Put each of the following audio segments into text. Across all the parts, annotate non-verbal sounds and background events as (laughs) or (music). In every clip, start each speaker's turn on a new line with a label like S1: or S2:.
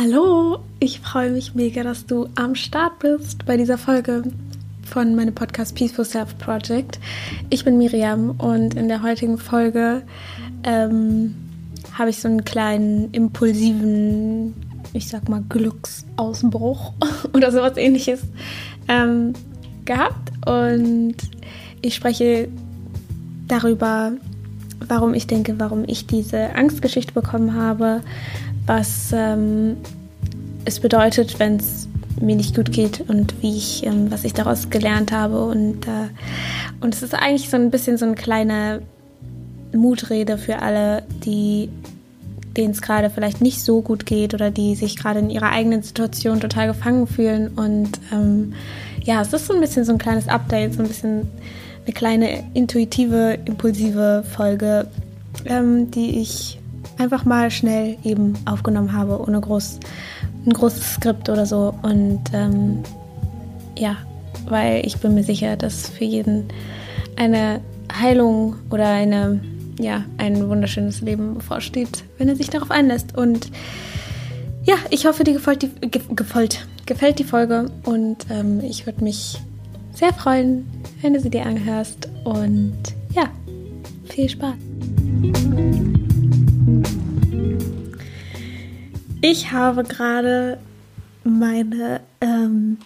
S1: Hallo, ich freue mich mega, dass du am Start bist bei dieser Folge von meinem Podcast Peaceful Self Project. Ich bin Miriam und in der heutigen Folge ähm, habe ich so einen kleinen impulsiven, ich sag mal, Glücksausbruch (laughs) oder sowas ähnliches ähm, gehabt und ich spreche darüber, warum ich denke, warum ich diese Angstgeschichte bekommen habe, was ähm, es bedeutet, wenn es mir nicht gut geht und wie ich, ähm, was ich daraus gelernt habe. Und, äh, und es ist eigentlich so ein bisschen so eine kleine Mutrede für alle, die denen es gerade vielleicht nicht so gut geht oder die sich gerade in ihrer eigenen Situation total gefangen fühlen. Und ähm, ja, es ist so ein bisschen so ein kleines Update, so ein bisschen eine kleine intuitive, impulsive Folge, ähm, die ich einfach mal schnell eben aufgenommen habe, ohne groß, ein großes Skript oder so. Und ähm, ja, weil ich bin mir sicher, dass für jeden eine Heilung oder eine, ja, ein wunderschönes Leben bevorsteht, wenn er sich darauf einlässt. Und ja, ich hoffe, dir gefällt die, gefällt, gefällt die Folge und ähm, ich würde mich sehr freuen, wenn du sie dir anhörst. Und ja, viel Spaß. Ich habe gerade meine ähm,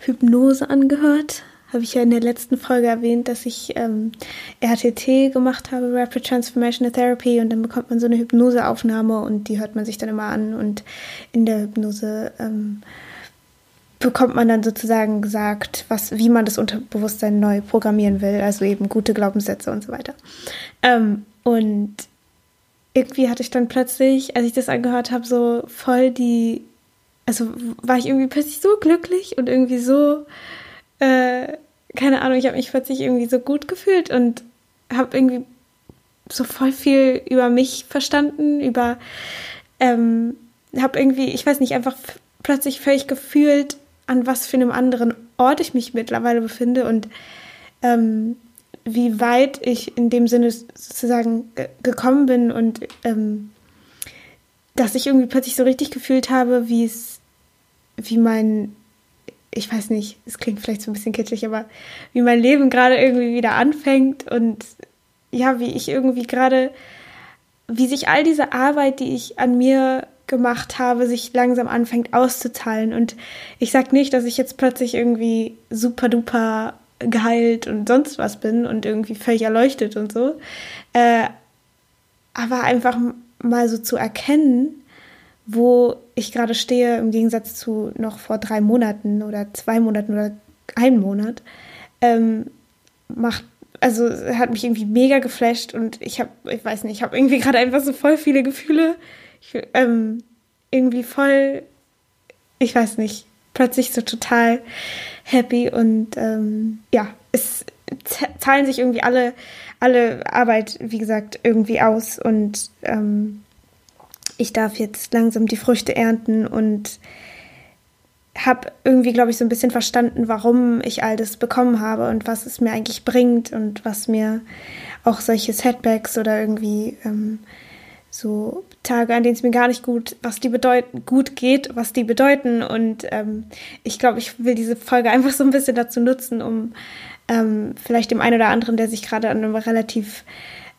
S1: Hypnose angehört. Habe ich ja in der letzten Folge erwähnt, dass ich ähm, RTT gemacht habe, Rapid Transformational Therapy, und dann bekommt man so eine Hypnoseaufnahme und die hört man sich dann immer an. Und in der Hypnose ähm, bekommt man dann sozusagen gesagt, was, wie man das Unterbewusstsein neu programmieren will, also eben gute Glaubenssätze und so weiter. Ähm, und irgendwie hatte ich dann plötzlich, als ich das angehört habe, so voll die, also war ich irgendwie plötzlich so glücklich und irgendwie so, äh, keine Ahnung, ich habe mich plötzlich irgendwie so gut gefühlt und habe irgendwie so voll viel über mich verstanden, über, ähm, habe irgendwie, ich weiß nicht, einfach plötzlich völlig gefühlt, an was für einem anderen Ort ich mich mittlerweile befinde und ähm, wie weit ich in dem Sinne sozusagen gekommen bin und ähm, dass ich irgendwie plötzlich so richtig gefühlt habe, wie es, wie mein, ich weiß nicht, es klingt vielleicht so ein bisschen kitschig, aber wie mein Leben gerade irgendwie wieder anfängt und ja, wie ich irgendwie gerade, wie sich all diese Arbeit, die ich an mir gemacht habe, sich langsam anfängt auszuzahlen. Und ich sag nicht, dass ich jetzt plötzlich irgendwie super duper geheilt und sonst was bin und irgendwie völlig erleuchtet und so. Äh, aber einfach mal so zu erkennen, wo ich gerade stehe, im Gegensatz zu noch vor drei Monaten oder zwei Monaten oder einem Monat, ähm, macht, also hat mich irgendwie mega geflasht und ich habe, ich weiß nicht, ich habe irgendwie gerade einfach so voll viele Gefühle. Ich, ähm, irgendwie voll, ich weiß nicht, plötzlich so total happy und ähm, ja, es zahlen sich irgendwie alle, alle Arbeit, wie gesagt, irgendwie aus und ähm, ich darf jetzt langsam die Früchte ernten und habe irgendwie, glaube ich, so ein bisschen verstanden, warum ich all das bekommen habe und was es mir eigentlich bringt und was mir auch solche Setbacks oder irgendwie ähm, so Tage, an denen es mir gar nicht gut, was die bedeuten, gut geht, was die bedeuten. Und ähm, ich glaube, ich will diese Folge (laughs) einfach so ein bisschen dazu nutzen, um ähm, vielleicht dem einen oder anderen, der sich gerade an einem relativ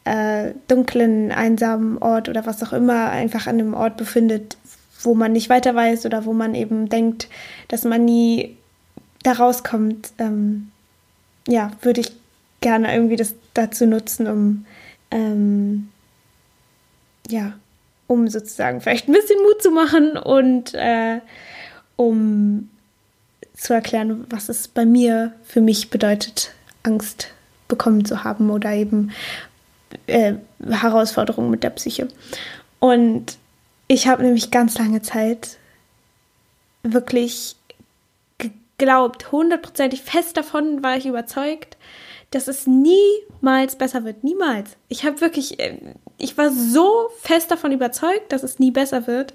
S1: äh, dunklen, einsamen Ort oder was auch immer einfach an einem Ort befindet, wo man nicht weiter weiß oder wo man eben denkt, dass man nie da rauskommt, ähm, ja, würde ich gerne irgendwie das dazu nutzen, um ähm, ja, um sozusagen vielleicht ein bisschen Mut zu machen und äh, um zu erklären, was es bei mir für mich bedeutet, Angst bekommen zu haben oder eben äh, Herausforderungen mit der Psyche. Und ich habe nämlich ganz lange Zeit wirklich geglaubt, hundertprozentig fest davon war ich überzeugt, dass es niemals besser wird. Niemals. Ich habe wirklich, äh, ich war so fest davon überzeugt, dass es nie besser wird,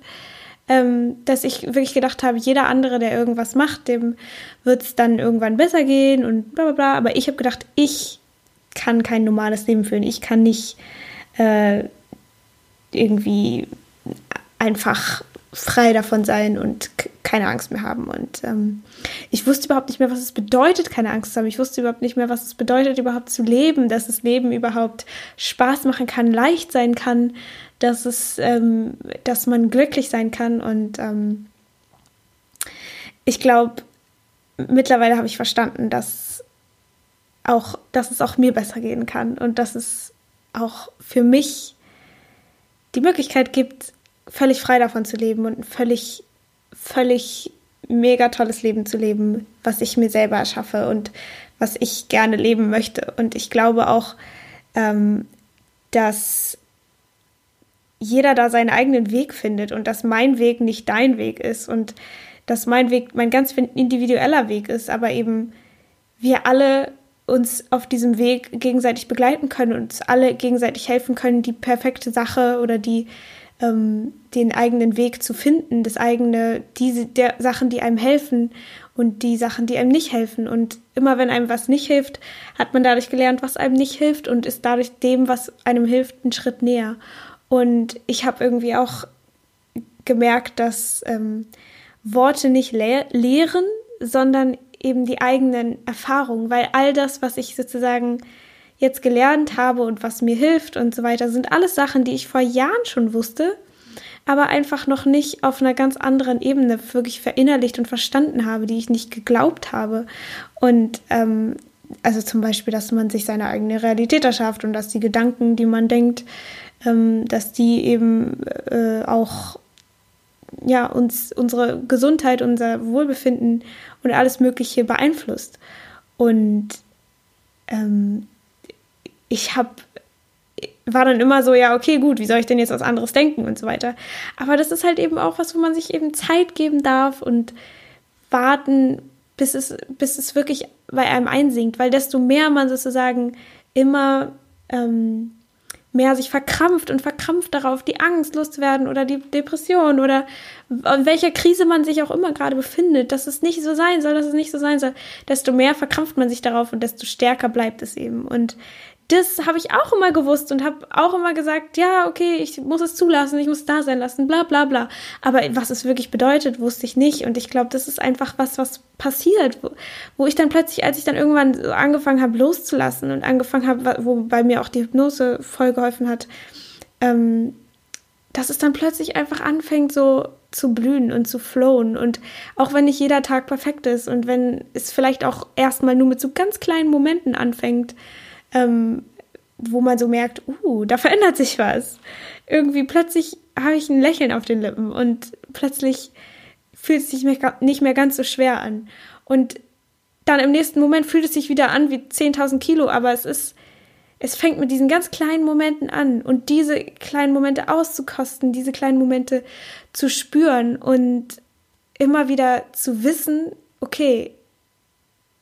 S1: ähm, dass ich wirklich gedacht habe, jeder andere, der irgendwas macht, dem wird es dann irgendwann besser gehen und bla bla bla. Aber ich habe gedacht, ich kann kein normales Leben führen. Ich kann nicht äh, irgendwie einfach frei davon sein und keine Angst mehr haben. Und ähm, ich wusste überhaupt nicht mehr, was es bedeutet, keine Angst zu haben. Ich wusste überhaupt nicht mehr, was es bedeutet, überhaupt zu leben, dass das Leben überhaupt Spaß machen kann, leicht sein kann, dass es, ähm, dass man glücklich sein kann. Und ähm, ich glaube, mittlerweile habe ich verstanden, dass auch, dass es auch mir besser gehen kann und dass es auch für mich die Möglichkeit gibt, völlig frei davon zu leben und völlig, völlig mega tolles Leben zu leben, was ich mir selber erschaffe und was ich gerne leben möchte. Und ich glaube auch, ähm, dass jeder da seinen eigenen Weg findet und dass mein Weg nicht dein Weg ist und dass mein Weg mein ganz individueller Weg ist, aber eben wir alle uns auf diesem Weg gegenseitig begleiten können und uns alle gegenseitig helfen können, die perfekte Sache oder die ähm, den eigenen Weg zu finden, das eigene, diese der Sachen, die einem helfen und die Sachen, die einem nicht helfen. Und immer wenn einem was nicht hilft, hat man dadurch gelernt, was einem nicht hilft und ist dadurch dem, was einem hilft, einen Schritt näher. Und ich habe irgendwie auch gemerkt, dass ähm, Worte nicht le lehren, sondern eben die eigenen Erfahrungen, weil all das, was ich sozusagen jetzt gelernt habe und was mir hilft und so weiter, sind alles Sachen, die ich vor Jahren schon wusste, aber einfach noch nicht auf einer ganz anderen Ebene wirklich verinnerlicht und verstanden habe, die ich nicht geglaubt habe. Und ähm, also zum Beispiel, dass man sich seine eigene Realität erschafft und dass die Gedanken, die man denkt, ähm, dass die eben äh, auch ja uns unsere Gesundheit, unser Wohlbefinden und alles Mögliche beeinflusst. Und ähm, ich habe war dann immer so, ja, okay, gut, wie soll ich denn jetzt was anderes denken und so weiter. Aber das ist halt eben auch was, wo man sich eben Zeit geben darf und warten, bis es, bis es wirklich bei einem einsinkt, weil desto mehr man sozusagen immer ähm, mehr sich verkrampft und verkrampft darauf, die Angst loszuwerden oder die Depression oder in welcher Krise man sich auch immer gerade befindet, dass es nicht so sein soll, dass es nicht so sein soll, desto mehr verkrampft man sich darauf und desto stärker bleibt es eben. Und das habe ich auch immer gewusst und habe auch immer gesagt, ja, okay, ich muss es zulassen, ich muss da sein lassen, bla bla bla. Aber was es wirklich bedeutet, wusste ich nicht. Und ich glaube, das ist einfach was, was passiert, wo, wo, ich dann plötzlich, als ich dann irgendwann so angefangen habe, loszulassen und angefangen habe, wo bei mir auch die Hypnose voll geholfen hat, ähm, dass es dann plötzlich einfach anfängt, so zu blühen und zu flowen. Und auch wenn nicht jeder Tag perfekt ist und wenn es vielleicht auch erstmal nur mit so ganz kleinen Momenten anfängt, ähm, wo man so merkt, uh, da verändert sich was. Irgendwie plötzlich habe ich ein Lächeln auf den Lippen und plötzlich fühlt es sich nicht mehr ganz so schwer an. Und dann im nächsten Moment fühlt es sich wieder an wie 10.000 Kilo, aber es ist, es fängt mit diesen ganz kleinen Momenten an und diese kleinen Momente auszukosten, diese kleinen Momente zu spüren und immer wieder zu wissen, okay,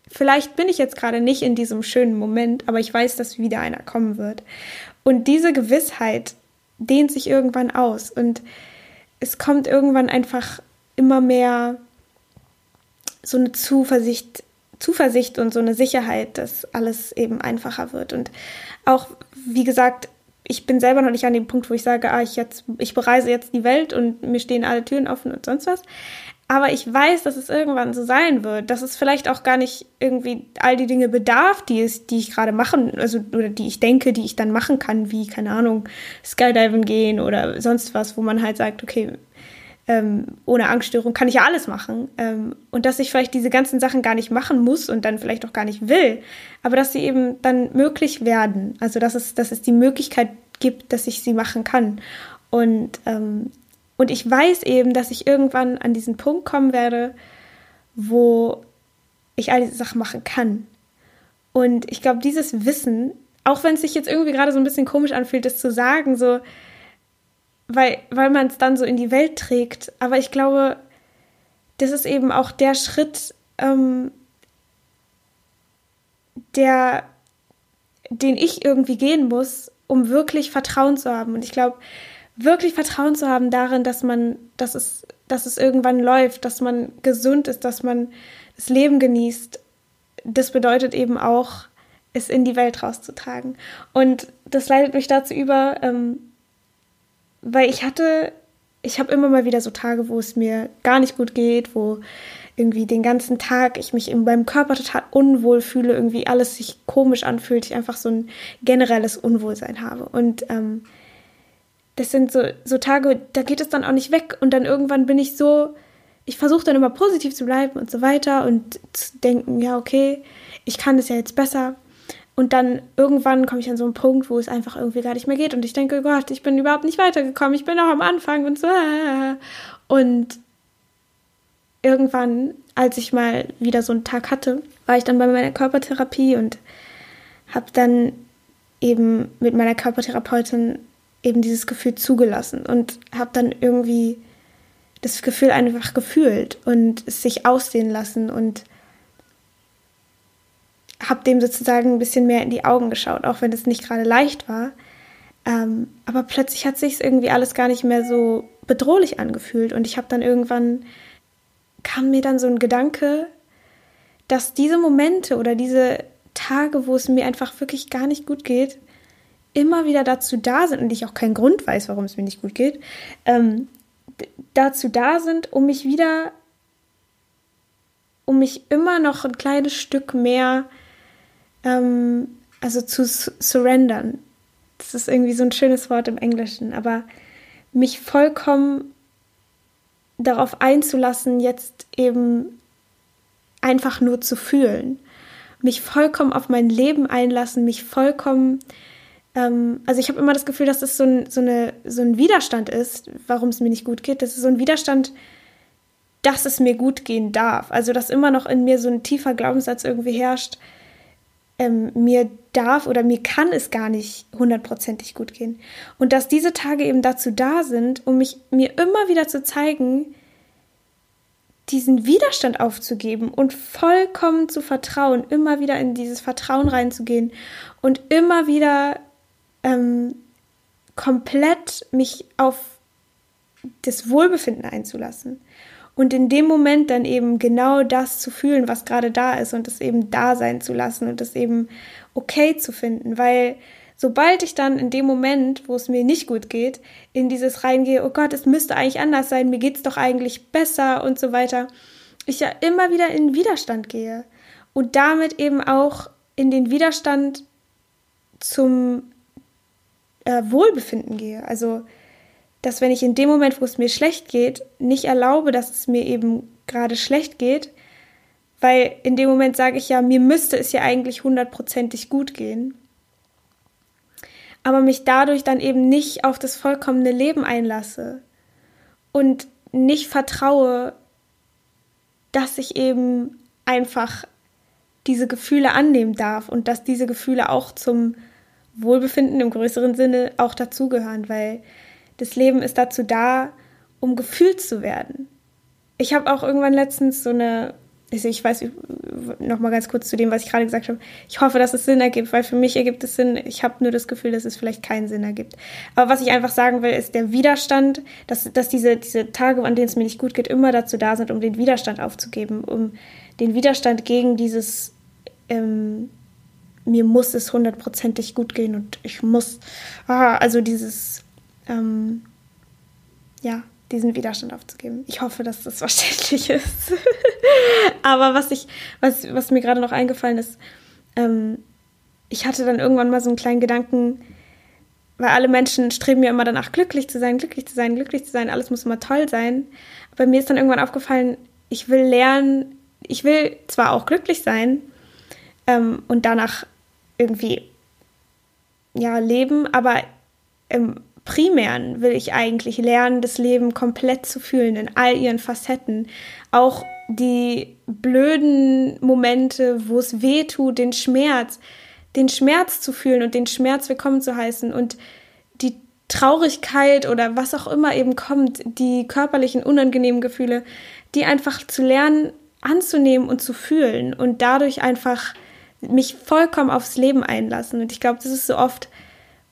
S1: vielleicht bin ich jetzt gerade nicht in diesem schönen Moment, aber ich weiß, dass wieder einer kommen wird. Und diese Gewissheit dehnt sich irgendwann aus und es kommt irgendwann einfach immer mehr so eine Zuversicht, Zuversicht und so eine Sicherheit, dass alles eben einfacher wird. Und auch, wie gesagt, ich bin selber noch nicht an dem Punkt, wo ich sage, ah, ich jetzt, ich bereise jetzt die Welt und mir stehen alle Türen offen und sonst was. Aber ich weiß, dass es irgendwann so sein wird, dass es vielleicht auch gar nicht irgendwie all die Dinge bedarf, die, es, die ich gerade machen, also oder die ich denke, die ich dann machen kann, wie, keine Ahnung, Skydiven gehen oder sonst was, wo man halt sagt, okay, ähm, ohne Angststörung kann ich ja alles machen. Ähm, und dass ich vielleicht diese ganzen Sachen gar nicht machen muss und dann vielleicht auch gar nicht will, aber dass sie eben dann möglich werden. Also dass es, dass es die Möglichkeit gibt, dass ich sie machen kann. Und ähm, und ich weiß eben, dass ich irgendwann an diesen Punkt kommen werde, wo ich all diese Sachen machen kann. Und ich glaube, dieses Wissen, auch wenn es sich jetzt irgendwie gerade so ein bisschen komisch anfühlt, das zu sagen, so, weil, weil man es dann so in die Welt trägt, aber ich glaube, das ist eben auch der Schritt, ähm, der, den ich irgendwie gehen muss, um wirklich Vertrauen zu haben. Und ich glaube, wirklich Vertrauen zu haben darin, dass man, dass es, dass es irgendwann läuft, dass man gesund ist, dass man das Leben genießt, das bedeutet eben auch, es in die Welt rauszutragen. Und das leitet mich dazu über, ähm, weil ich hatte ich habe immer mal wieder so Tage, wo es mir gar nicht gut geht, wo irgendwie den ganzen Tag ich mich in meinem Körper total unwohl fühle, irgendwie alles sich komisch anfühlt, ich einfach so ein generelles Unwohlsein habe. Und ähm, das sind so, so Tage, da geht es dann auch nicht weg und dann irgendwann bin ich so, ich versuche dann immer positiv zu bleiben und so weiter und zu denken, ja, okay, ich kann das ja jetzt besser. Und dann irgendwann komme ich an so einen Punkt, wo es einfach irgendwie gar nicht mehr geht. Und ich denke, Gott, ich bin überhaupt nicht weitergekommen. Ich bin noch am Anfang und so. Und irgendwann, als ich mal wieder so einen Tag hatte, war ich dann bei meiner Körpertherapie und habe dann eben mit meiner Körpertherapeutin eben dieses Gefühl zugelassen und habe dann irgendwie das Gefühl einfach gefühlt und es sich aussehen lassen und habe dem sozusagen ein bisschen mehr in die Augen geschaut, auch wenn es nicht gerade leicht war. Ähm, aber plötzlich hat sich irgendwie alles gar nicht mehr so bedrohlich angefühlt und ich habe dann irgendwann kam mir dann so ein Gedanke, dass diese Momente oder diese Tage, wo es mir einfach wirklich gar nicht gut geht, immer wieder dazu da sind und ich auch keinen Grund weiß, warum es mir nicht gut geht, ähm, dazu da sind, um mich wieder, um mich immer noch ein kleines Stück mehr ähm, also zu surrendern. Das ist irgendwie so ein schönes Wort im Englischen, aber mich vollkommen darauf einzulassen, jetzt eben einfach nur zu fühlen. Mich vollkommen auf mein Leben einlassen, mich vollkommen, ähm, also ich habe immer das Gefühl, dass das so ein, so, eine, so ein Widerstand ist, warum es mir nicht gut geht. Das ist so ein Widerstand, dass es mir gut gehen darf. Also dass immer noch in mir so ein tiefer Glaubenssatz irgendwie herrscht, ähm, mir darf oder mir kann es gar nicht hundertprozentig gut gehen. Und dass diese Tage eben dazu da sind, um mich mir immer wieder zu zeigen, diesen Widerstand aufzugeben und vollkommen zu vertrauen, immer wieder in dieses Vertrauen reinzugehen und immer wieder ähm, komplett mich auf das Wohlbefinden einzulassen. Und in dem Moment dann eben genau das zu fühlen, was gerade da ist und es eben da sein zu lassen und es eben okay zu finden. Weil sobald ich dann in dem Moment, wo es mir nicht gut geht, in dieses reingehe, oh Gott, es müsste eigentlich anders sein, mir geht es doch eigentlich besser und so weiter, ich ja immer wieder in Widerstand gehe und damit eben auch in den Widerstand zum äh, Wohlbefinden gehe. Also dass wenn ich in dem Moment, wo es mir schlecht geht, nicht erlaube, dass es mir eben gerade schlecht geht, weil in dem Moment sage ich ja, mir müsste es ja eigentlich hundertprozentig gut gehen, aber mich dadurch dann eben nicht auf das vollkommene Leben einlasse und nicht vertraue, dass ich eben einfach diese Gefühle annehmen darf und dass diese Gefühle auch zum Wohlbefinden im größeren Sinne auch dazugehören, weil das Leben ist dazu da, um gefühlt zu werden. Ich habe auch irgendwann letztens so eine, also ich weiß noch mal ganz kurz zu dem, was ich gerade gesagt habe. Ich hoffe, dass es Sinn ergibt, weil für mich ergibt es Sinn. Ich habe nur das Gefühl, dass es vielleicht keinen Sinn ergibt. Aber was ich einfach sagen will, ist der Widerstand, dass, dass diese, diese Tage, an denen es mir nicht gut geht, immer dazu da sind, um den Widerstand aufzugeben, um den Widerstand gegen dieses ähm, mir muss es hundertprozentig gut gehen und ich muss, ah, also dieses ähm, ja, diesen Widerstand aufzugeben. Ich hoffe, dass das (laughs) verständlich ist. Aber was ich, was, was mir gerade noch eingefallen ist, ähm, ich hatte dann irgendwann mal so einen kleinen Gedanken, weil alle Menschen streben ja immer danach, glücklich zu sein, glücklich zu sein, glücklich zu sein, alles muss immer toll sein. Aber mir ist dann irgendwann aufgefallen, ich will lernen, ich will zwar auch glücklich sein ähm, und danach irgendwie ja leben, aber im Primären will ich eigentlich lernen, das Leben komplett zu fühlen in all ihren Facetten. Auch die blöden Momente, wo es weh tut, den Schmerz, den Schmerz zu fühlen und den Schmerz willkommen zu heißen und die Traurigkeit oder was auch immer eben kommt, die körperlichen unangenehmen Gefühle, die einfach zu lernen anzunehmen und zu fühlen und dadurch einfach mich vollkommen aufs Leben einlassen. Und ich glaube, das ist so oft,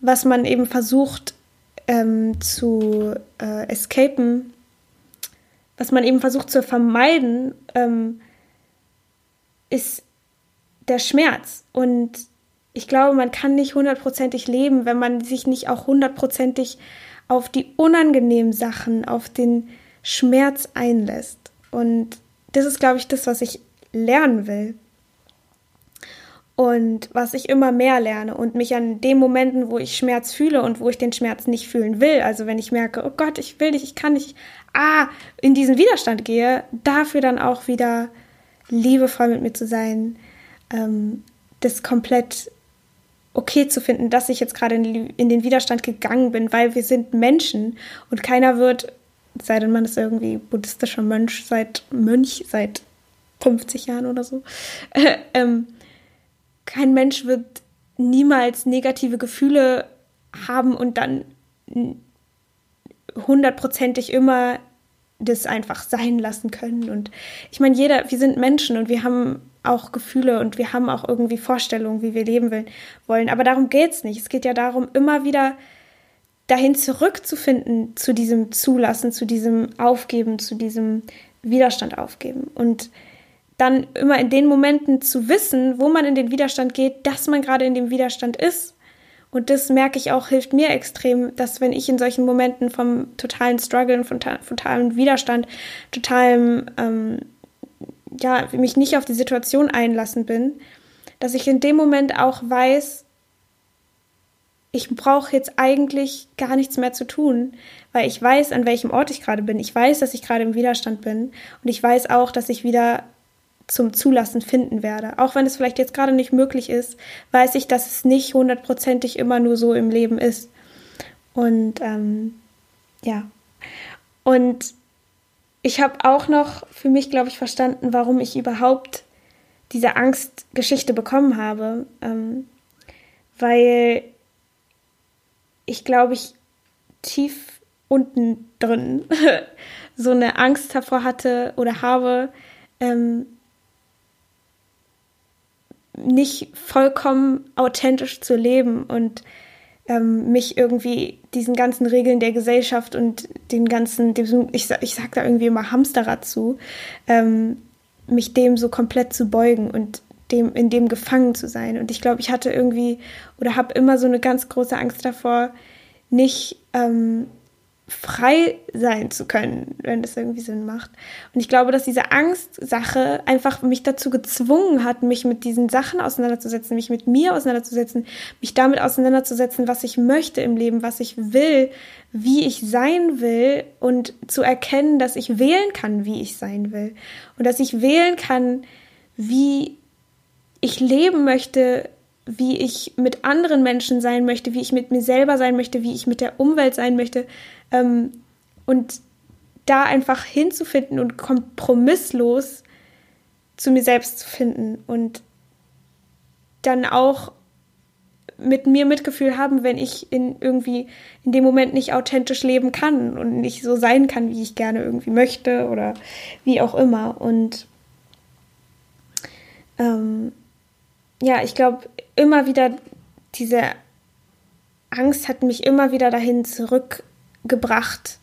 S1: was man eben versucht ähm, zu äh, escapen, was man eben versucht zu vermeiden, ähm, ist der Schmerz. Und ich glaube, man kann nicht hundertprozentig leben, wenn man sich nicht auch hundertprozentig auf die unangenehmen Sachen, auf den Schmerz einlässt. Und das ist, glaube ich, das, was ich lernen will. Und was ich immer mehr lerne und mich an den Momenten, wo ich Schmerz fühle und wo ich den Schmerz nicht fühlen will, also wenn ich merke, oh Gott, ich will nicht, ich kann nicht, ah, in diesen Widerstand gehe, dafür dann auch wieder liebevoll mit mir zu sein, ähm, das komplett okay zu finden, dass ich jetzt gerade in, in, den Widerstand gegangen bin, weil wir sind Menschen und keiner wird, sei denn man ist irgendwie buddhistischer Mönch seit Mönch seit 50 Jahren oder so, äh, (laughs) ähm, kein Mensch wird niemals negative Gefühle haben und dann hundertprozentig immer das einfach sein lassen können. Und ich meine, jeder, wir sind Menschen und wir haben auch Gefühle und wir haben auch irgendwie Vorstellungen, wie wir leben wollen. Aber darum geht es nicht. Es geht ja darum, immer wieder dahin zurückzufinden, zu diesem Zulassen, zu diesem Aufgeben, zu diesem Widerstand aufgeben. Und dann immer in den Momenten zu wissen, wo man in den Widerstand geht, dass man gerade in dem Widerstand ist. Und das merke ich auch, hilft mir extrem, dass wenn ich in solchen Momenten vom totalen Struggle, von totalem Widerstand, totalem, ähm, ja, mich nicht auf die Situation einlassen bin, dass ich in dem Moment auch weiß, ich brauche jetzt eigentlich gar nichts mehr zu tun, weil ich weiß, an welchem Ort ich gerade bin. Ich weiß, dass ich gerade im Widerstand bin und ich weiß auch, dass ich wieder zum Zulassen finden werde. Auch wenn es vielleicht jetzt gerade nicht möglich ist, weiß ich, dass es nicht hundertprozentig immer nur so im Leben ist. Und ähm, ja. Und ich habe auch noch für mich, glaube ich, verstanden, warum ich überhaupt diese Angstgeschichte bekommen habe. Ähm, weil ich, glaube ich, tief unten drin (laughs) so eine Angst davor hatte oder habe, ähm, nicht vollkommen authentisch zu leben und ähm, mich irgendwie diesen ganzen Regeln der Gesellschaft und den ganzen, dem, ich, ich sag da irgendwie immer Hamsterrad zu, ähm, mich dem so komplett zu beugen und dem, in dem gefangen zu sein. Und ich glaube, ich hatte irgendwie oder habe immer so eine ganz große Angst davor, nicht ähm, frei sein zu können, wenn das irgendwie Sinn macht. Und ich glaube, dass diese Angstsache einfach mich dazu gezwungen hat, mich mit diesen Sachen auseinanderzusetzen, mich mit mir auseinanderzusetzen, mich damit auseinanderzusetzen, was ich möchte im Leben, was ich will, wie ich sein will und zu erkennen, dass ich wählen kann, wie ich sein will und dass ich wählen kann, wie ich leben möchte, wie ich mit anderen Menschen sein möchte, wie ich mit mir selber sein möchte, wie ich mit der Umwelt sein möchte. Ähm, und da einfach hinzufinden und kompromisslos zu mir selbst zu finden und dann auch mit mir Mitgefühl haben, wenn ich in irgendwie in dem Moment nicht authentisch leben kann und nicht so sein kann, wie ich gerne irgendwie möchte oder wie auch immer. Und ähm, ja, ich glaube, immer wieder diese Angst hat mich immer wieder dahin zurückgebracht,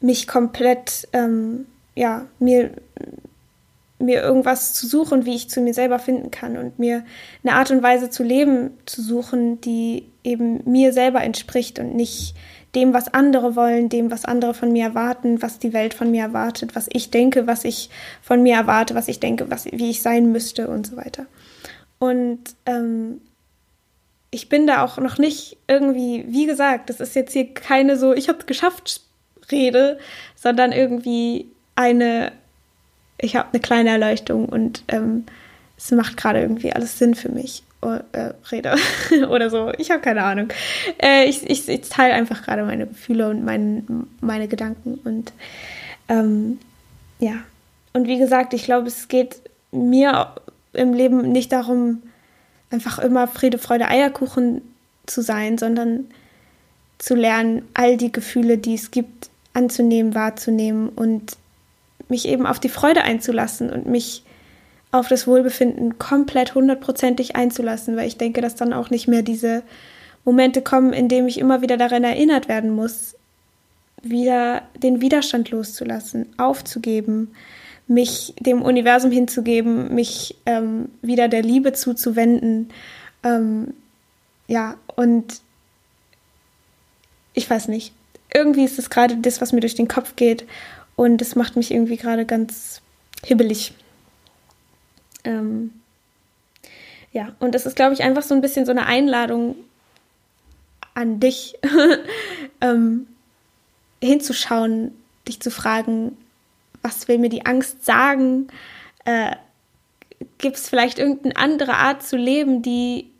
S1: mich komplett, ähm, ja, mir, mir irgendwas zu suchen, wie ich zu mir selber finden kann und mir eine Art und Weise zu leben zu suchen, die eben mir selber entspricht und nicht dem, was andere wollen, dem, was andere von mir erwarten, was die Welt von mir erwartet, was ich denke, was ich von mir erwarte, was ich denke, was, wie ich sein müsste und so weiter. Und ähm, ich bin da auch noch nicht irgendwie, wie gesagt, das ist jetzt hier keine so, ich habe es geschafft Rede, sondern irgendwie eine, ich habe eine kleine Erleuchtung und ähm, es macht gerade irgendwie alles Sinn für mich. Oh, äh, Rede (laughs) oder so. Ich habe keine Ahnung. Äh, ich, ich, ich teile einfach gerade meine Gefühle und mein, meine Gedanken und ähm, ja. Und wie gesagt, ich glaube, es geht mir im Leben nicht darum, einfach immer Friede, Freude, Eierkuchen zu sein, sondern zu lernen, all die Gefühle, die es gibt, anzunehmen, wahrzunehmen und mich eben auf die Freude einzulassen und mich auf das Wohlbefinden komplett hundertprozentig einzulassen, weil ich denke, dass dann auch nicht mehr diese Momente kommen, in denen ich immer wieder daran erinnert werden muss, wieder den Widerstand loszulassen, aufzugeben, mich dem Universum hinzugeben, mich ähm, wieder der Liebe zuzuwenden. Ähm, ja, und ich weiß nicht. Irgendwie ist es gerade das, was mir durch den Kopf geht. Und es macht mich irgendwie gerade ganz hibbelig. Ähm, ja, und das ist, glaube ich, einfach so ein bisschen so eine Einladung an dich, (laughs) ähm, hinzuschauen, dich zu fragen, was will mir die Angst sagen? Äh, Gibt es vielleicht irgendeine andere Art zu leben, die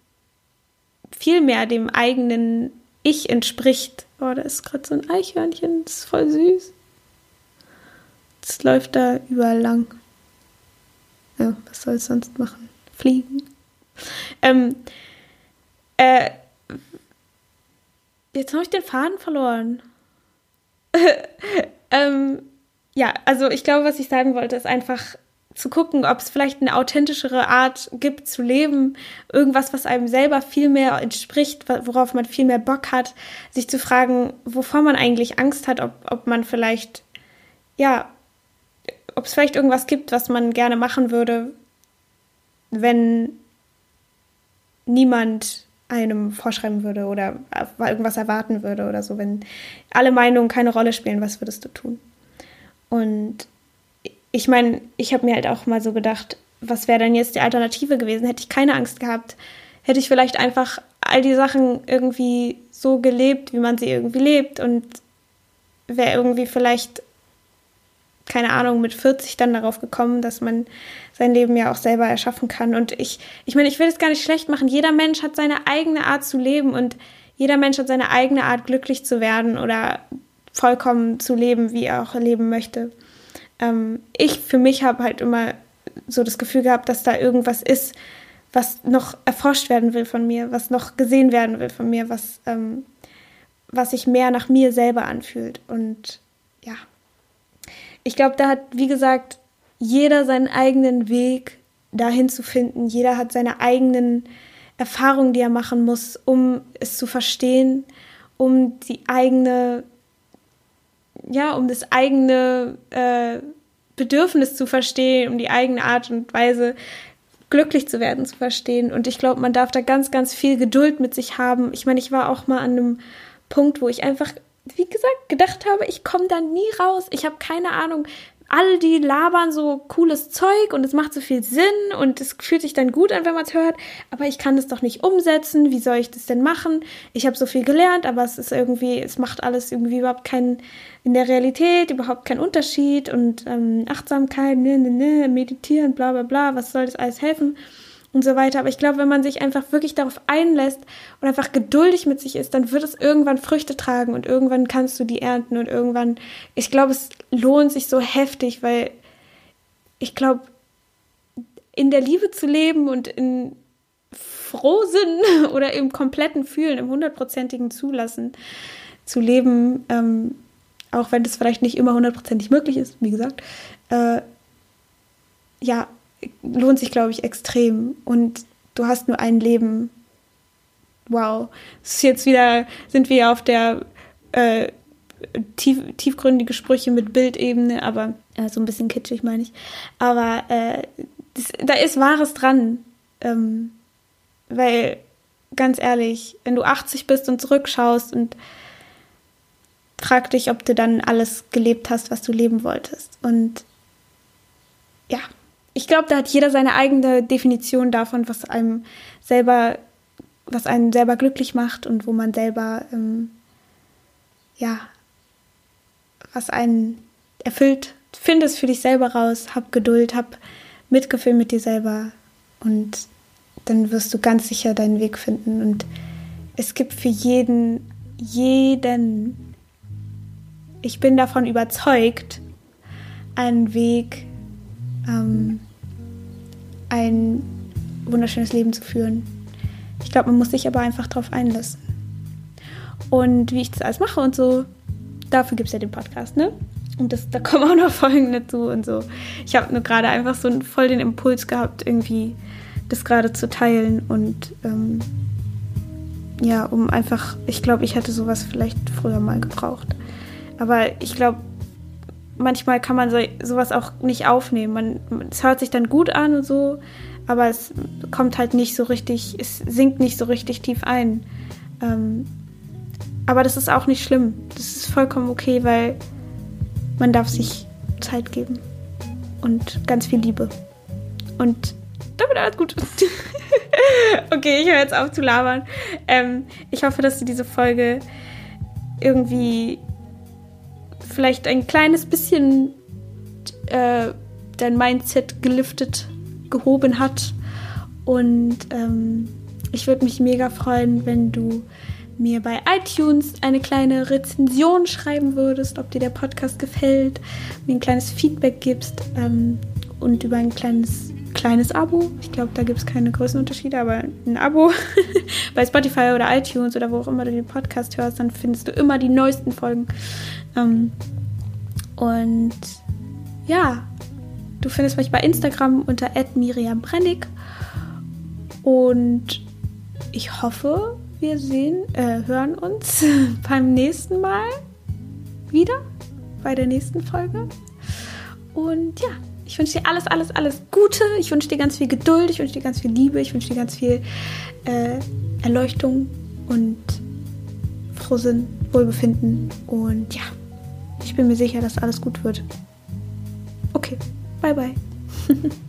S1: viel mehr dem eigenen Ich entspricht? Oh, da ist gerade so ein Eichhörnchen, das ist voll süß. Das läuft da überall lang. Ja, was soll es sonst machen? Fliegen. Ähm, äh, jetzt habe ich den Faden verloren. (laughs) ähm, ja, also ich glaube, was ich sagen wollte, ist einfach zu gucken, ob es vielleicht eine authentischere Art gibt zu leben, irgendwas, was einem selber viel mehr entspricht, worauf man viel mehr Bock hat, sich zu fragen, wovor man eigentlich Angst hat, ob, ob man vielleicht, ja, ob es vielleicht irgendwas gibt, was man gerne machen würde, wenn niemand einem vorschreiben würde oder irgendwas erwarten würde oder so, wenn alle Meinungen keine Rolle spielen, was würdest du tun? Und ich meine, ich habe mir halt auch mal so gedacht, was wäre denn jetzt die Alternative gewesen? Hätte ich keine Angst gehabt, hätte ich vielleicht einfach all die Sachen irgendwie so gelebt, wie man sie irgendwie lebt und wäre irgendwie vielleicht keine Ahnung, mit 40 dann darauf gekommen, dass man sein Leben ja auch selber erschaffen kann. Und ich, ich meine, ich will es gar nicht schlecht machen. Jeder Mensch hat seine eigene Art zu leben und jeder Mensch hat seine eigene Art, glücklich zu werden oder vollkommen zu leben, wie er auch leben möchte. Ähm, ich für mich habe halt immer so das Gefühl gehabt, dass da irgendwas ist, was noch erforscht werden will von mir, was noch gesehen werden will von mir, was, ähm, was sich mehr nach mir selber anfühlt. Und ja, ich glaube, da hat, wie gesagt, jeder seinen eigenen Weg dahin zu finden. Jeder hat seine eigenen Erfahrungen, die er machen muss, um es zu verstehen, um die eigene, ja, um das eigene äh, Bedürfnis zu verstehen, um die eigene Art und Weise glücklich zu werden zu verstehen. Und ich glaube, man darf da ganz, ganz viel Geduld mit sich haben. Ich meine, ich war auch mal an einem Punkt, wo ich einfach wie gesagt, gedacht habe, ich komme da nie raus. Ich habe keine Ahnung. All die labern so cooles Zeug und es macht so viel Sinn und es fühlt sich dann gut an, wenn man es hört. Aber ich kann das doch nicht umsetzen. Wie soll ich das denn machen? Ich habe so viel gelernt, aber es ist irgendwie, es macht alles irgendwie überhaupt keinen, in der Realität überhaupt keinen Unterschied und ähm, Achtsamkeit, ne, ne, ne, meditieren, bla, bla, bla. Was soll das alles helfen? Und so weiter. Aber ich glaube, wenn man sich einfach wirklich darauf einlässt und einfach geduldig mit sich ist, dann wird es irgendwann Früchte tragen und irgendwann kannst du die ernten und irgendwann, ich glaube, es lohnt sich so heftig, weil ich glaube, in der Liebe zu leben und in Frohsinn (laughs) oder im kompletten Fühlen, im hundertprozentigen Zulassen zu leben, ähm, auch wenn das vielleicht nicht immer hundertprozentig möglich ist, wie gesagt, äh, ja, lohnt sich, glaube ich, extrem. Und du hast nur ein Leben. Wow. Das ist jetzt wieder, sind wir auf der äh, tief, tiefgründige Sprüche mit Bildebene, aber äh, so ein bisschen kitschig meine ich. Aber äh, das, da ist Wahres dran. Ähm, weil, ganz ehrlich, wenn du 80 bist und zurückschaust und frag dich, ob du dann alles gelebt hast, was du leben wolltest. Und ja, ich glaube, da hat jeder seine eigene Definition davon, was einem selber, was einen selber glücklich macht und wo man selber, ähm, ja, was einen erfüllt. Finde es für dich selber raus, hab Geduld, hab Mitgefühl mit dir selber und dann wirst du ganz sicher deinen Weg finden. Und es gibt für jeden, jeden, ich bin davon überzeugt, einen Weg, ähm, ein wunderschönes Leben zu führen. Ich glaube, man muss sich aber einfach darauf einlassen. Und wie ich das alles mache und so, dafür gibt es ja den Podcast, ne? Und das, da kommen auch noch Folgen dazu und so. Ich habe nur gerade einfach so voll den Impuls gehabt, irgendwie das gerade zu teilen und ähm, ja, um einfach, ich glaube, ich hätte sowas vielleicht früher mal gebraucht. Aber ich glaube, manchmal kann man so, sowas auch nicht aufnehmen. Man, es hört sich dann gut an und so, aber es kommt halt nicht so richtig, es sinkt nicht so richtig tief ein. Ähm, Aber das ist auch nicht schlimm. Das ist vollkommen okay, weil man darf sich Zeit geben. Und ganz viel Liebe. Und damit alles gut. (laughs) okay, ich höre jetzt auf zu labern. Ähm, ich hoffe, dass du diese Folge irgendwie vielleicht ein kleines bisschen äh, dein Mindset geliftet, gehoben hat. Und ähm, ich würde mich mega freuen, wenn du mir bei iTunes eine kleine Rezension schreiben würdest, ob dir der Podcast gefällt, mir ein kleines Feedback gibst ähm, und über ein kleines kleines Abo. Ich glaube, da gibt es keine großen Unterschiede, aber ein Abo (laughs) bei Spotify oder iTunes oder wo auch immer du den Podcast hörst, dann findest du immer die neuesten Folgen. Ähm, und ja, du findest mich bei Instagram unter Miriam Brennig. Und ich hoffe, wir sehen, äh, hören uns (laughs) beim nächsten Mal wieder bei der nächsten Folge. Und ja, ich wünsche dir alles, alles, alles Gute. Ich wünsche dir ganz viel Geduld. Ich wünsche dir ganz viel Liebe. Ich wünsche dir ganz viel äh, Erleuchtung und Frohsinn, Wohlbefinden. Und ja, ich bin mir sicher, dass alles gut wird. Okay, bye bye. (laughs)